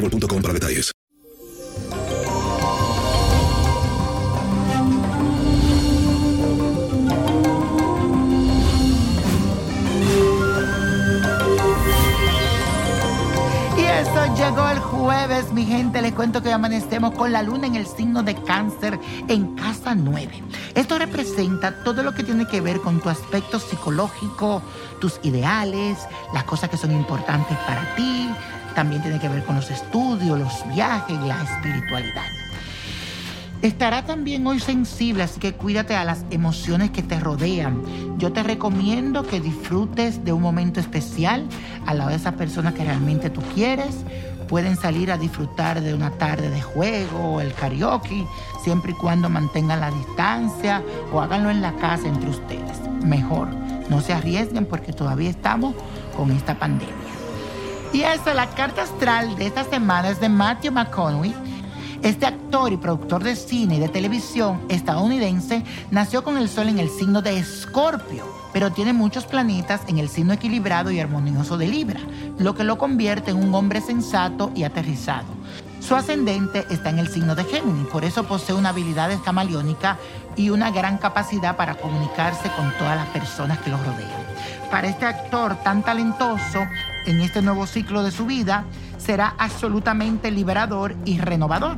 boostmobile.com para detalles. Y eso llegó el jueves, mi gente. Les cuento que amanecemos con la luna en el signo de cáncer en casa 9. Esto representa todo lo que tiene que ver con tu aspecto psicológico, tus ideales, las cosas que son importantes para ti. También tiene que ver con los estudios, los viajes y la espiritualidad. Estará también hoy sensible, así que cuídate a las emociones que te rodean. Yo te recomiendo que disfrutes de un momento especial al lado de esas personas que realmente tú quieres. Pueden salir a disfrutar de una tarde de juego o el karaoke, siempre y cuando mantengan la distancia o háganlo en la casa entre ustedes. Mejor, no se arriesguen porque todavía estamos con esta pandemia. Y eso, la carta astral de esta semana es de Matthew McConaughey. Este actor y productor de cine y de televisión estadounidense nació con el sol en el signo de Escorpio, pero tiene muchos planetas en el signo equilibrado y armonioso de Libra, lo que lo convierte en un hombre sensato y aterrizado. Su ascendente está en el signo de Géminis, por eso posee una habilidad camaleónica y una gran capacidad para comunicarse con todas las personas que lo rodean. Para este actor tan talentoso, en este nuevo ciclo de su vida, será absolutamente liberador y renovador.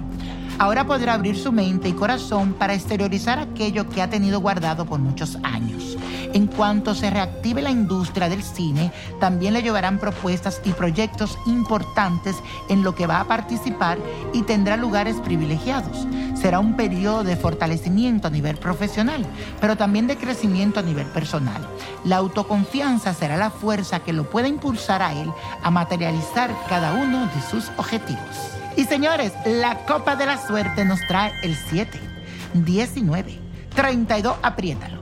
Ahora podrá abrir su mente y corazón para exteriorizar aquello que ha tenido guardado por muchos años. En cuanto se reactive la industria del cine, también le llevarán propuestas y proyectos importantes en lo que va a participar y tendrá lugares privilegiados. Será un periodo de fortalecimiento a nivel profesional, pero también de crecimiento a nivel personal. La autoconfianza será la fuerza que lo pueda impulsar a él a materializar cada uno de sus objetivos. Y señores, la copa de la suerte nos trae el 7, 19, 32, apriétalo,